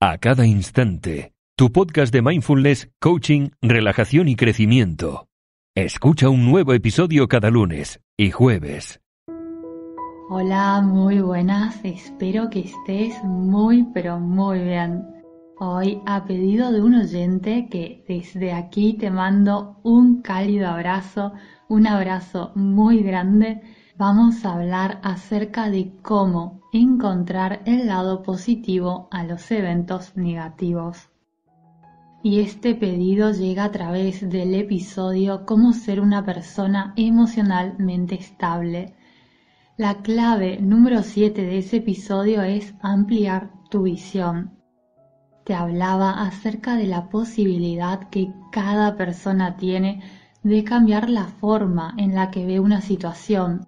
a cada instante. Tu podcast de mindfulness, coaching, relajación y crecimiento. Escucha un nuevo episodio cada lunes y jueves. Hola, muy buenas. Espero que estés muy pero muy bien. Hoy a pedido de un oyente que desde aquí te mando un cálido abrazo, un abrazo muy grande, vamos a hablar acerca de cómo encontrar el lado positivo a los eventos negativos. Y este pedido llega a través del episodio Cómo ser una persona emocionalmente estable. La clave número 7 de ese episodio es ampliar tu visión. Te hablaba acerca de la posibilidad que cada persona tiene de cambiar la forma en la que ve una situación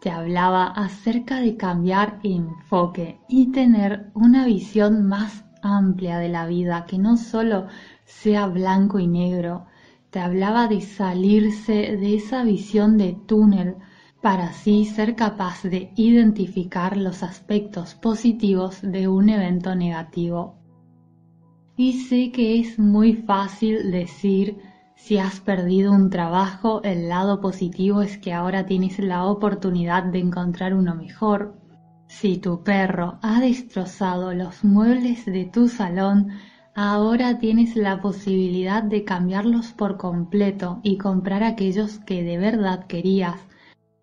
te hablaba acerca de cambiar enfoque y tener una visión más amplia de la vida, que no solo sea blanco y negro. Te hablaba de salirse de esa visión de túnel para así ser capaz de identificar los aspectos positivos de un evento negativo. Y sé que es muy fácil decir si has perdido un trabajo, el lado positivo es que ahora tienes la oportunidad de encontrar uno mejor. Si tu perro ha destrozado los muebles de tu salón, ahora tienes la posibilidad de cambiarlos por completo y comprar aquellos que de verdad querías.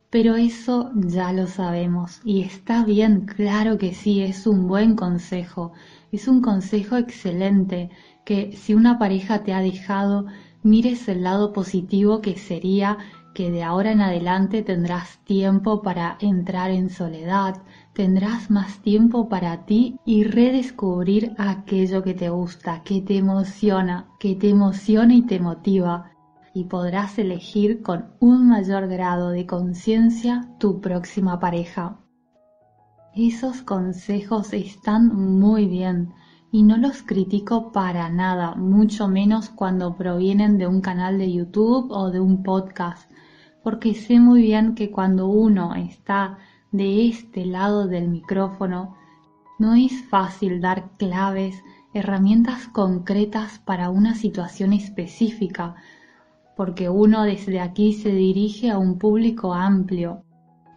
Pero eso ya lo sabemos y está bien, claro que sí, es un buen consejo, es un consejo excelente que si una pareja te ha dejado, mires el lado positivo que sería que de ahora en adelante tendrás tiempo para entrar en soledad, tendrás más tiempo para ti y redescubrir aquello que te gusta, que te emociona, que te emociona y te motiva, y podrás elegir con un mayor grado de conciencia tu próxima pareja. Esos consejos están muy bien, y no los critico para nada, mucho menos cuando provienen de un canal de YouTube o de un podcast, porque sé muy bien que cuando uno está de este lado del micrófono, no es fácil dar claves, herramientas concretas para una situación específica, porque uno desde aquí se dirige a un público amplio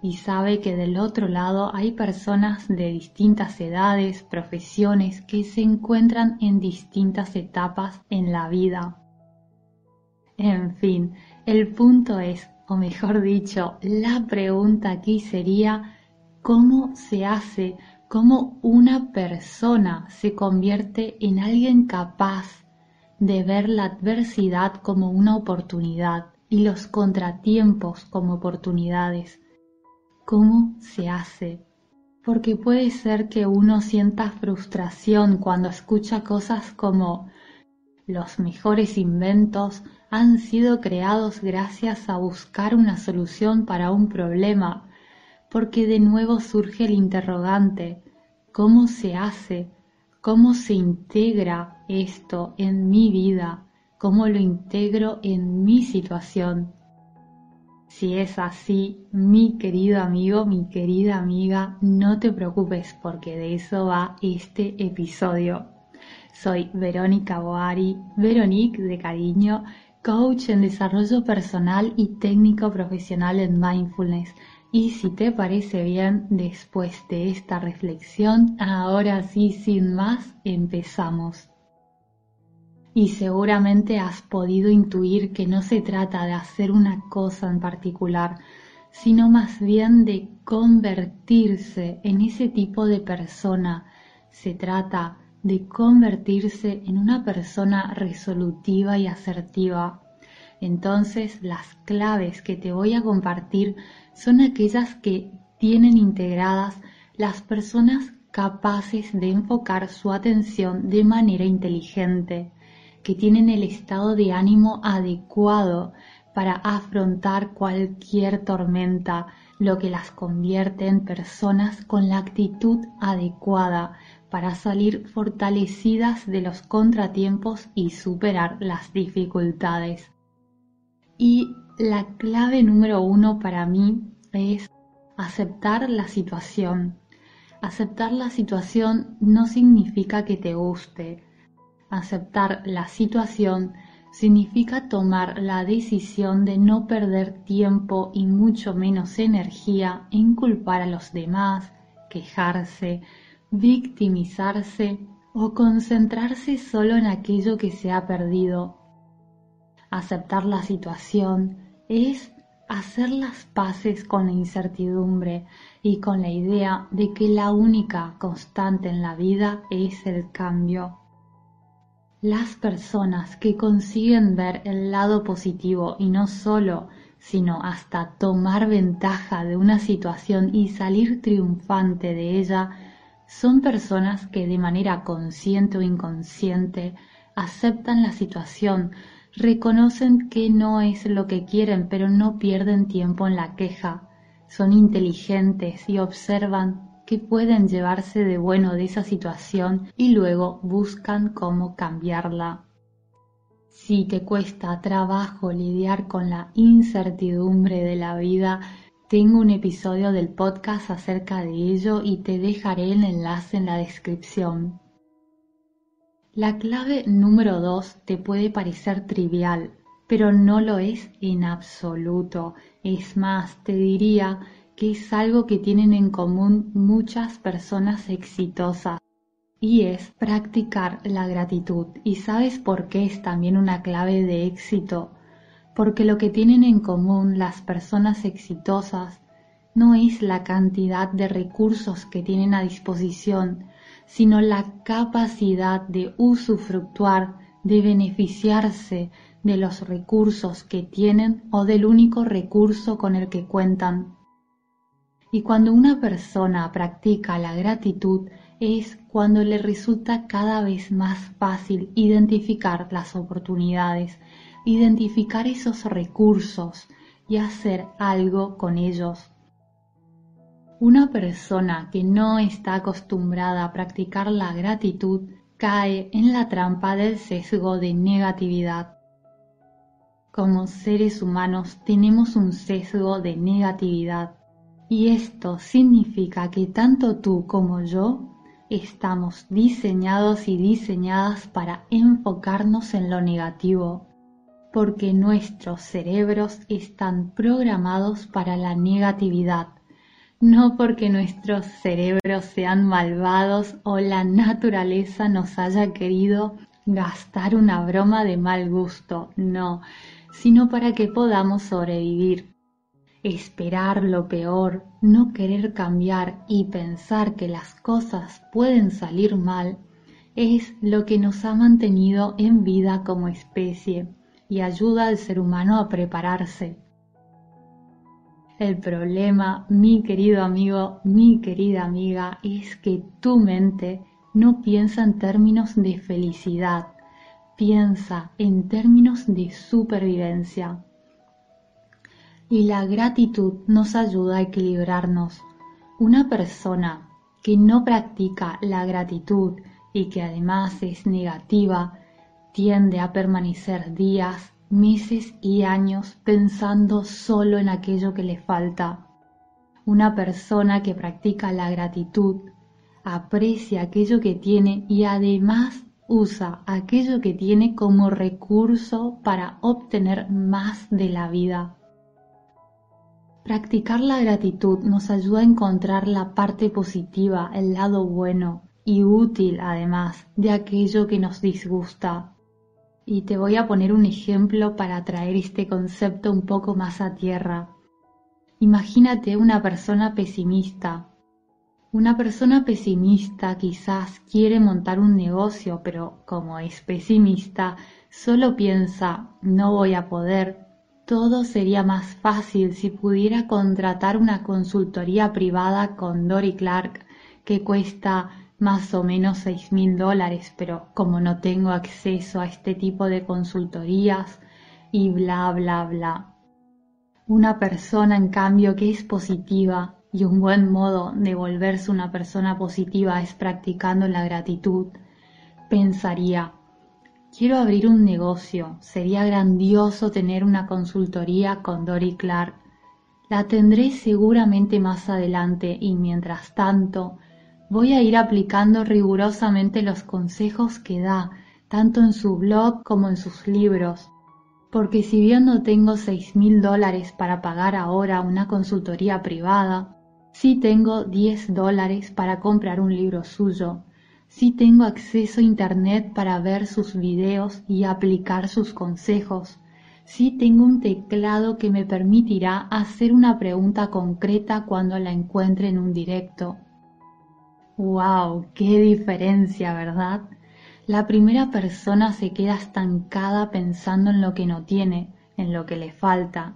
y sabe que del otro lado hay personas de distintas edades, profesiones que se encuentran en distintas etapas en la vida. En fin, el punto es, o mejor dicho, la pregunta aquí sería, ¿cómo se hace, cómo una persona se convierte en alguien capaz de ver la adversidad como una oportunidad y los contratiempos como oportunidades? Cómo se hace, porque puede ser que uno sienta frustración cuando escucha cosas como los mejores inventos han sido creados gracias a buscar una solución para un problema, porque de nuevo surge el interrogante, ¿cómo se hace? ¿Cómo se integra esto en mi vida? ¿Cómo lo integro en mi situación? Si es así, mi querido amigo, mi querida amiga, no te preocupes porque de eso va este episodio. Soy Verónica Boari, Veronique de cariño, coach en desarrollo personal y técnico profesional en mindfulness. Y si te parece bien, después de esta reflexión, ahora sí, sin más, empezamos y seguramente has podido intuir que no se trata de hacer una cosa en particular, sino más bien de convertirse en ese tipo de persona. Se trata de convertirse en una persona resolutiva y asertiva. Entonces las claves que te voy a compartir son aquellas que tienen integradas las personas capaces de enfocar su atención de manera inteligente que tienen el estado de ánimo adecuado para afrontar cualquier tormenta, lo que las convierte en personas con la actitud adecuada para salir fortalecidas de los contratiempos y superar las dificultades. Y la clave número uno para mí es aceptar la situación, Aceptar la situación no significa que te guste. Aceptar la situación significa tomar la decisión de no perder tiempo y mucho menos energía en culpar a los demás, quejarse, victimizarse o concentrarse solo en aquello que se ha perdido. Aceptar la situación es hacer las paces con la incertidumbre y con la idea de que la única constante en la vida es el cambio. Las personas que consiguen ver el lado positivo y no solo, sino hasta tomar ventaja de una situación y salir triunfante de ella, son personas que de manera consciente o inconsciente aceptan la situación, reconocen que no es lo que quieren, pero no pierden tiempo en la queja. Son inteligentes y observan que pueden llevarse de bueno de esa situación y luego buscan cómo cambiarla. Si te cuesta trabajo lidiar con la incertidumbre de la vida, tengo un episodio del podcast acerca de ello y te dejaré el enlace en la descripción. La clave número 2 te puede parecer trivial, pero no lo es en absoluto. Es más, te diría que es algo que tienen en común muchas personas exitosas y es practicar la gratitud. ¿Y sabes por qué es también una clave de éxito? Porque lo que tienen en común las personas exitosas no es la cantidad de recursos que tienen a disposición, sino la capacidad de usufructuar, de beneficiarse de los recursos que tienen o del único recurso con el que cuentan. Y cuando una persona practica la gratitud es cuando le resulta cada vez más fácil identificar las oportunidades, identificar esos recursos y hacer algo con ellos. Una persona que no está acostumbrada a practicar la gratitud cae en la trampa del sesgo de negatividad. Como seres humanos tenemos un sesgo de negatividad y esto significa que tanto tú como yo estamos diseñados y diseñadas para enfocarnos en lo negativo, porque nuestros cerebros están programados para la negatividad no porque nuestros cerebros sean malvados o la naturaleza nos haya querido gastar una broma de mal gusto, no, sino para que podamos sobrevivir. Esperar lo peor, no querer cambiar y pensar que las cosas pueden salir mal, es lo que nos ha mantenido en vida como especie y ayuda al ser humano a prepararse el problema, mi querido amigo, mi querida amiga, es que tu mente no piensa en términos de felicidad, piensa en términos de supervivencia. Y la gratitud nos ayuda a equilibrarnos. Una persona que no practica la gratitud y que además es negativa tiende a permanecer días, meses y años pensando solo en aquello que le falta. Una persona que practica la gratitud aprecia aquello que tiene y además usa aquello que tiene como recurso para obtener más de la vida. Practicar la gratitud nos ayuda a encontrar la parte positiva, el lado bueno y útil además de aquello que nos disgusta y te voy a poner un ejemplo para traer este concepto un poco más a tierra. Imagínate una persona pesimista. Una persona pesimista quizás quiere montar un negocio, pero como es pesimista, solo piensa, no voy a poder. Todo sería más fácil si pudiera contratar una consultoría privada con Dory Clark que cuesta más o menos seis mil dólares, pero como no tengo acceso a este tipo de consultorías y bla, bla, bla. Una persona, en cambio, que es positiva y un buen modo de volverse una persona positiva es practicando la gratitud, pensaría, quiero abrir un negocio, sería grandioso tener una consultoría con Dory Clark. La tendré seguramente más adelante y mientras tanto voy a ir aplicando rigurosamente los consejos que da, tanto en su blog como en sus libros. Porque si bien no tengo seis mil dólares para pagar ahora una consultoría privada, sí tengo diez dólares para comprar un libro suyo, sí tengo acceso a internet para ver sus videos y aplicar sus consejos, sí tengo un teclado que me permitirá hacer una pregunta concreta cuando la encuentre en un directo. ¡Wow! ¡Qué diferencia, ¿verdad? La primera persona se queda estancada pensando en lo que no tiene, en lo que le falta,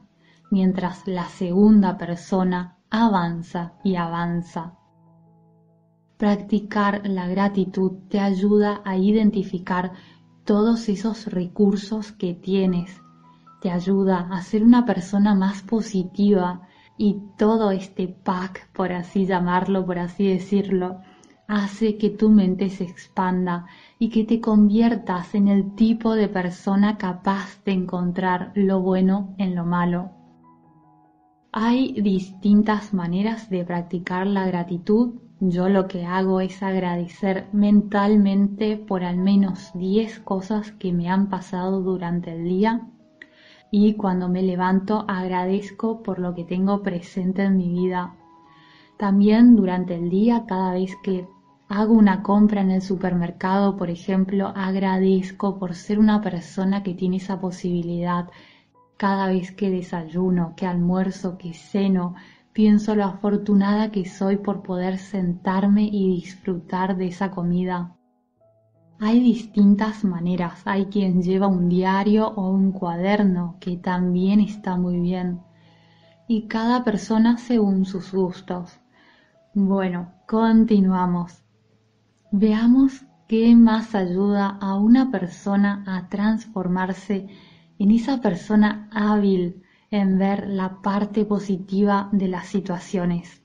mientras la segunda persona avanza y avanza. Practicar la gratitud te ayuda a identificar todos esos recursos que tienes te ayuda a ser una persona más positiva y todo este pack, por así llamarlo, por así decirlo, hace que tu mente se expanda y que te conviertas en el tipo de persona capaz de encontrar lo bueno en lo malo. Hay distintas maneras de practicar la gratitud. Yo lo que hago es agradecer mentalmente por al menos 10 cosas que me han pasado durante el día y cuando me levanto agradezco por lo que tengo presente en mi vida. También durante el día, cada vez que hago una compra en el supermercado, por ejemplo, agradezco por ser una persona que tiene esa posibilidad. Cada vez que desayuno, que almuerzo, que ceno, pienso lo afortunada que soy por poder sentarme y disfrutar de esa comida. Hay distintas maneras. Hay quien lleva un diario o un cuaderno, que también está muy bien. Y cada persona según sus gustos. Bueno, continuamos. Veamos qué más ayuda a una persona a transformarse en esa persona hábil en ver la parte positiva de las situaciones.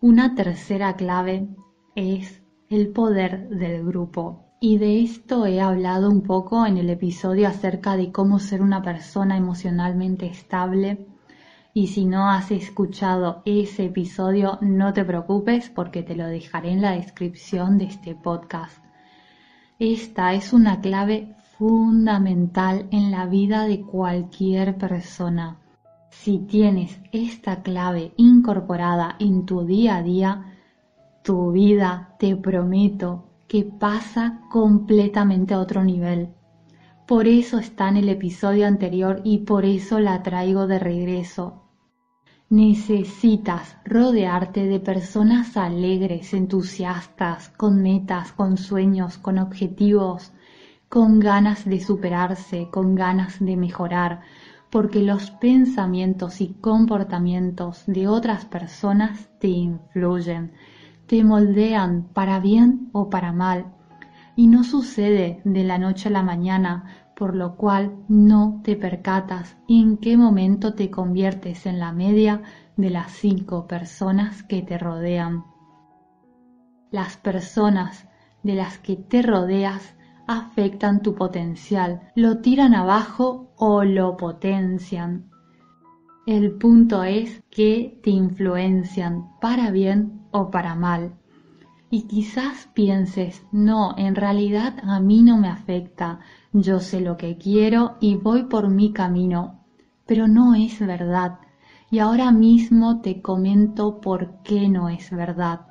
Una tercera clave es el poder del grupo. Y de esto he hablado un poco en el episodio acerca de cómo ser una persona emocionalmente estable. Y si no has escuchado ese episodio, no te preocupes porque te lo dejaré en la descripción de este podcast. Esta es una clave fundamental en la vida de cualquier persona. Si tienes esta clave incorporada en tu día a día, tu vida, te prometo, que pasa completamente a otro nivel. Por eso está en el episodio anterior y por eso la traigo de regreso. Necesitas rodearte de personas alegres, entusiastas, con metas, con sueños, con objetivos, con ganas de superarse, con ganas de mejorar, porque los pensamientos y comportamientos de otras personas te influyen, te moldean para bien o para mal, y no sucede de la noche a la mañana, por lo cual no te percatas en qué momento te conviertes en la media de las cinco personas que te rodean. Las personas de las que te rodeas afectan tu potencial, lo tiran abajo o lo potencian. El punto es que te influencian para bien o para mal. Y quizás pienses, no, en realidad a mí no me afecta, yo sé lo que quiero y voy por mi camino, pero no es verdad. Y ahora mismo te comento por qué no es verdad.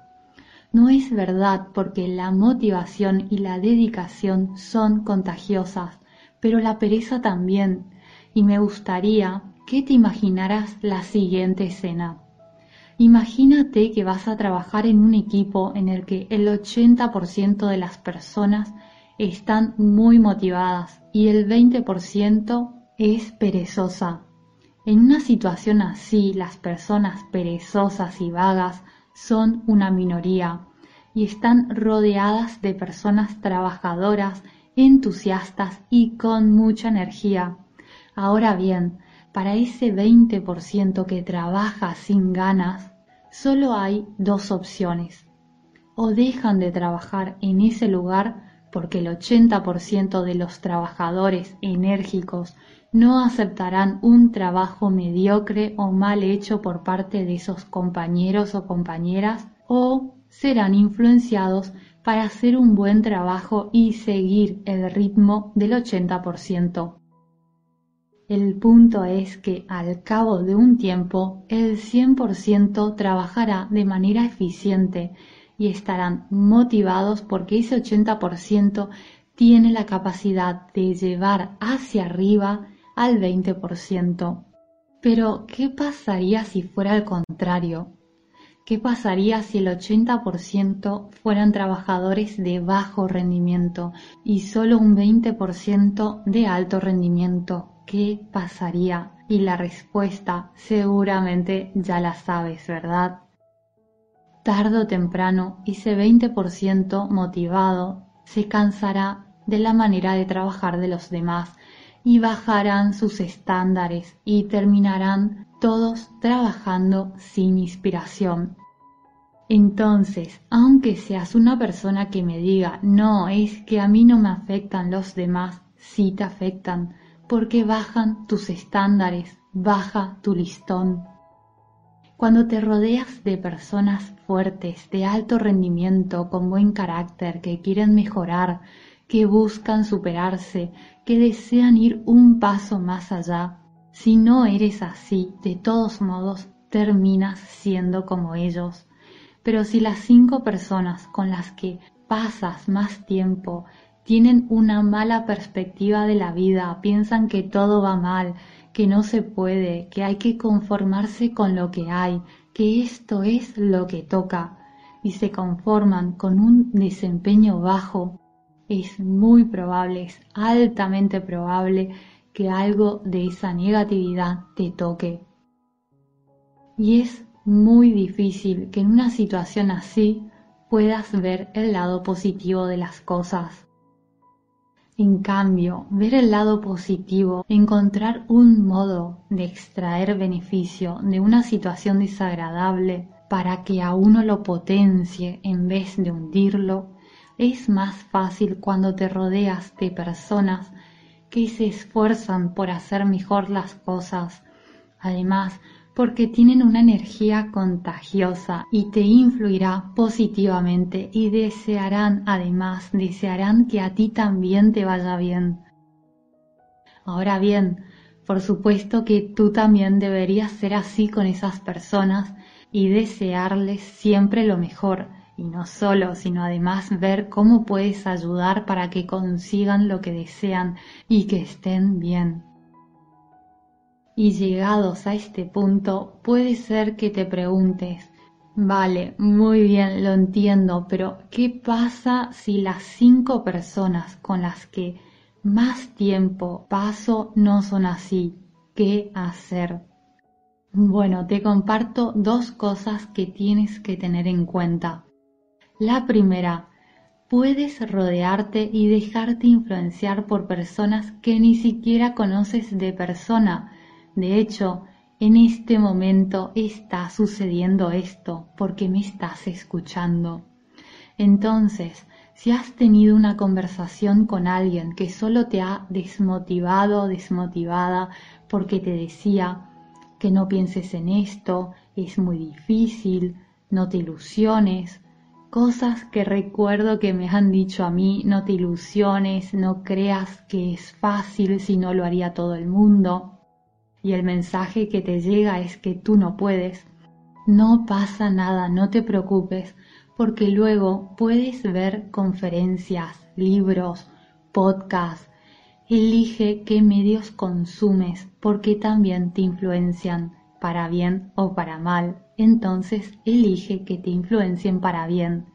No es verdad porque la motivación y la dedicación son contagiosas, pero la pereza también. Y me gustaría que te imaginaras la siguiente escena. Imagínate que vas a trabajar en un equipo en el que el 80% de las personas están muy motivadas y el 20% es perezosa. En una situación así, las personas perezosas y vagas son una minoría y están rodeadas de personas trabajadoras, entusiastas y con mucha energía. Ahora bien, para ese 20% que trabaja sin ganas, solo hay dos opciones. O dejan de trabajar en ese lugar porque el 80% de los trabajadores enérgicos no aceptarán un trabajo mediocre o mal hecho por parte de esos compañeros o compañeras, o serán influenciados para hacer un buen trabajo y seguir el ritmo del 80%. El punto es que al cabo de un tiempo el 100% trabajará de manera eficiente y estarán motivados porque ese 80% tiene la capacidad de llevar hacia arriba al 20%. Pero, ¿qué pasaría si fuera al contrario? ¿Qué pasaría si el 80% fueran trabajadores de bajo rendimiento y solo un 20% de alto rendimiento? ¿Qué pasaría? Y la respuesta seguramente ya la sabes, ¿verdad? Tardo o temprano, ese 20% motivado se cansará de la manera de trabajar de los demás y bajarán sus estándares y terminarán todos trabajando sin inspiración. Entonces, aunque seas una persona que me diga, no, es que a mí no me afectan los demás, sí te afectan, porque bajan tus estándares, baja tu listón. Cuando te rodeas de personas fuertes, de alto rendimiento, con buen carácter, que quieren mejorar, que buscan superarse, que desean ir un paso más allá. Si no eres así, de todos modos, terminas siendo como ellos. Pero si las cinco personas con las que pasas más tiempo tienen una mala perspectiva de la vida, piensan que todo va mal, que no se puede, que hay que conformarse con lo que hay, que esto es lo que toca, y se conforman con un desempeño bajo, es muy probable, es altamente probable que algo de esa negatividad te toque. Y es muy difícil que en una situación así puedas ver el lado positivo de las cosas. En cambio, ver el lado positivo, encontrar un modo de extraer beneficio de una situación desagradable para que a uno lo potencie en vez de hundirlo, es más fácil cuando te rodeas de personas que se esfuerzan por hacer mejor las cosas. Además, porque tienen una energía contagiosa y te influirá positivamente y desearán, además, desearán que a ti también te vaya bien. Ahora bien, por supuesto que tú también deberías ser así con esas personas y desearles siempre lo mejor, y no solo, sino además ver cómo puedes ayudar para que consigan lo que desean y que estén bien. Y llegados a este punto, puede ser que te preguntes, vale, muy bien, lo entiendo, pero ¿qué pasa si las cinco personas con las que más tiempo paso no son así? ¿Qué hacer? Bueno, te comparto dos cosas que tienes que tener en cuenta. La primera, puedes rodearte y dejarte influenciar por personas que ni siquiera conoces de persona. De hecho, en este momento está sucediendo esto porque me estás escuchando. Entonces, si has tenido una conversación con alguien que solo te ha desmotivado desmotivada porque te decía que no pienses en esto, es muy difícil, no te ilusiones, Cosas que recuerdo que me han dicho a mí, no te ilusiones, no creas que es fácil si no lo haría todo el mundo. Y el mensaje que te llega es que tú no puedes. No pasa nada, no te preocupes, porque luego puedes ver conferencias, libros, podcasts. Elige qué medios consumes, porque también te influencian, para bien o para mal entonces elige que te influencien para bien.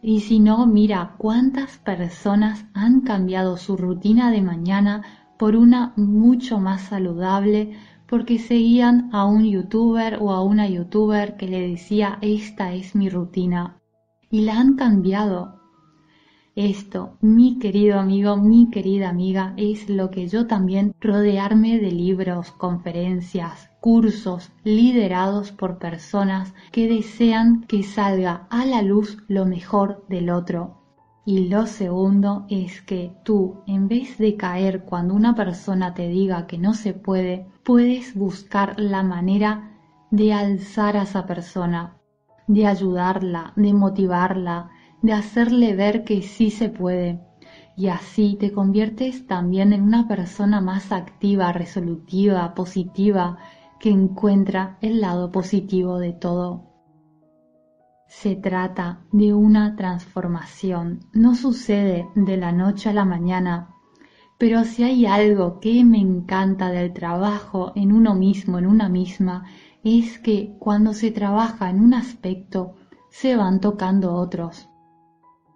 Y si no, mira cuántas personas han cambiado su rutina de mañana por una mucho más saludable porque seguían a un youtuber o a una youtuber que le decía esta es mi rutina y la han cambiado esto, mi querido amigo, mi querida amiga, es lo que yo también rodearme de libros, conferencias, cursos liderados por personas que desean que salga a la luz lo mejor del otro. Y lo segundo es que tú, en vez de caer cuando una persona te diga que no se puede, puedes buscar la manera de alzar a esa persona, de ayudarla, de motivarla, de hacerle ver que sí se puede. Y así te conviertes también en una persona más activa, resolutiva, positiva, que encuentra el lado positivo de todo. Se trata de una transformación, no sucede de la noche a la mañana, pero si hay algo que me encanta del trabajo en uno mismo, en una misma, es que cuando se trabaja en un aspecto, se van tocando otros.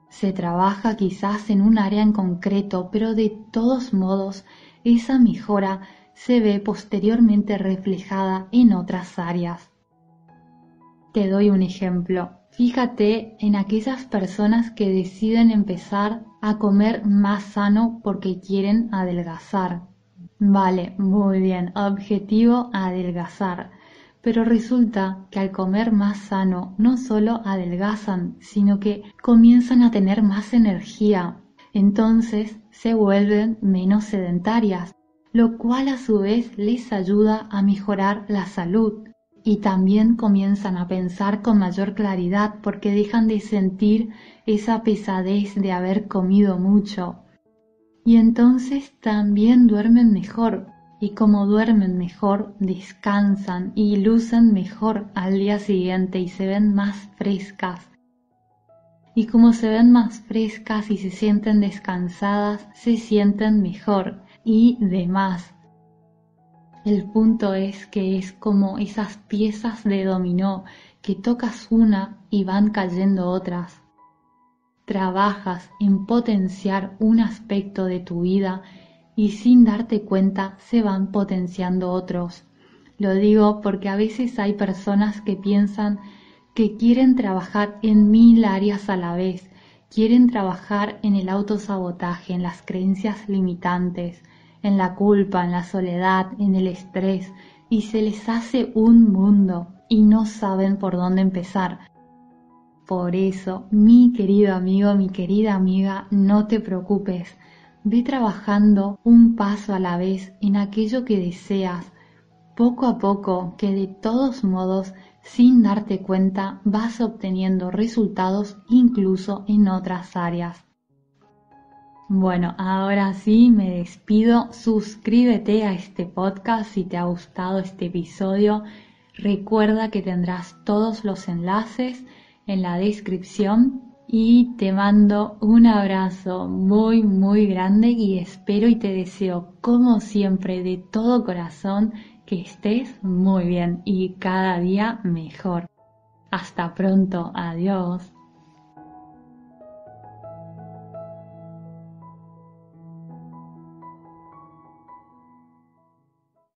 Se trabaja quizás en un área en concreto, pero de todos modos esa mejora se ve posteriormente reflejada en otras áreas. Te doy un ejemplo. Fíjate en aquellas personas que deciden empezar a comer más sano porque quieren adelgazar. Vale, muy bien, objetivo adelgazar. Pero resulta que al comer más sano no solo adelgazan, sino que comienzan a tener más energía. Entonces se vuelven menos sedentarias, lo cual a su vez les ayuda a mejorar la salud y también comienzan a pensar con mayor claridad porque dejan de sentir esa pesadez de haber comido mucho. Y entonces también duermen mejor y como duermen mejor descansan y lucen mejor al día siguiente y se ven más frescas. Y como se ven más frescas y se sienten descansadas, se sienten mejor y demás el punto es que es como esas piezas de dominó que tocas una y van cayendo otras. Trabajas en potenciar un aspecto de tu vida y sin darte cuenta se van potenciando otros. Lo digo porque a veces hay personas que piensan que quieren trabajar en mil áreas a la vez, quieren trabajar en el autosabotaje, en las creencias limitantes, en la culpa, en la soledad, en el estrés, y se les hace un mundo y no saben por dónde empezar. Por eso, mi querido amigo, mi querida amiga, no te preocupes. Ve trabajando un paso a la vez en aquello que deseas, poco a poco, que de todos modos, sin darte cuenta, vas obteniendo resultados incluso en otras áreas. Bueno, ahora sí me despido. Suscríbete a este podcast si te ha gustado este episodio. Recuerda que tendrás todos los enlaces en la descripción y te mando un abrazo muy muy grande y espero y te deseo como siempre de todo corazón que estés muy bien y cada día mejor. Hasta pronto, adiós.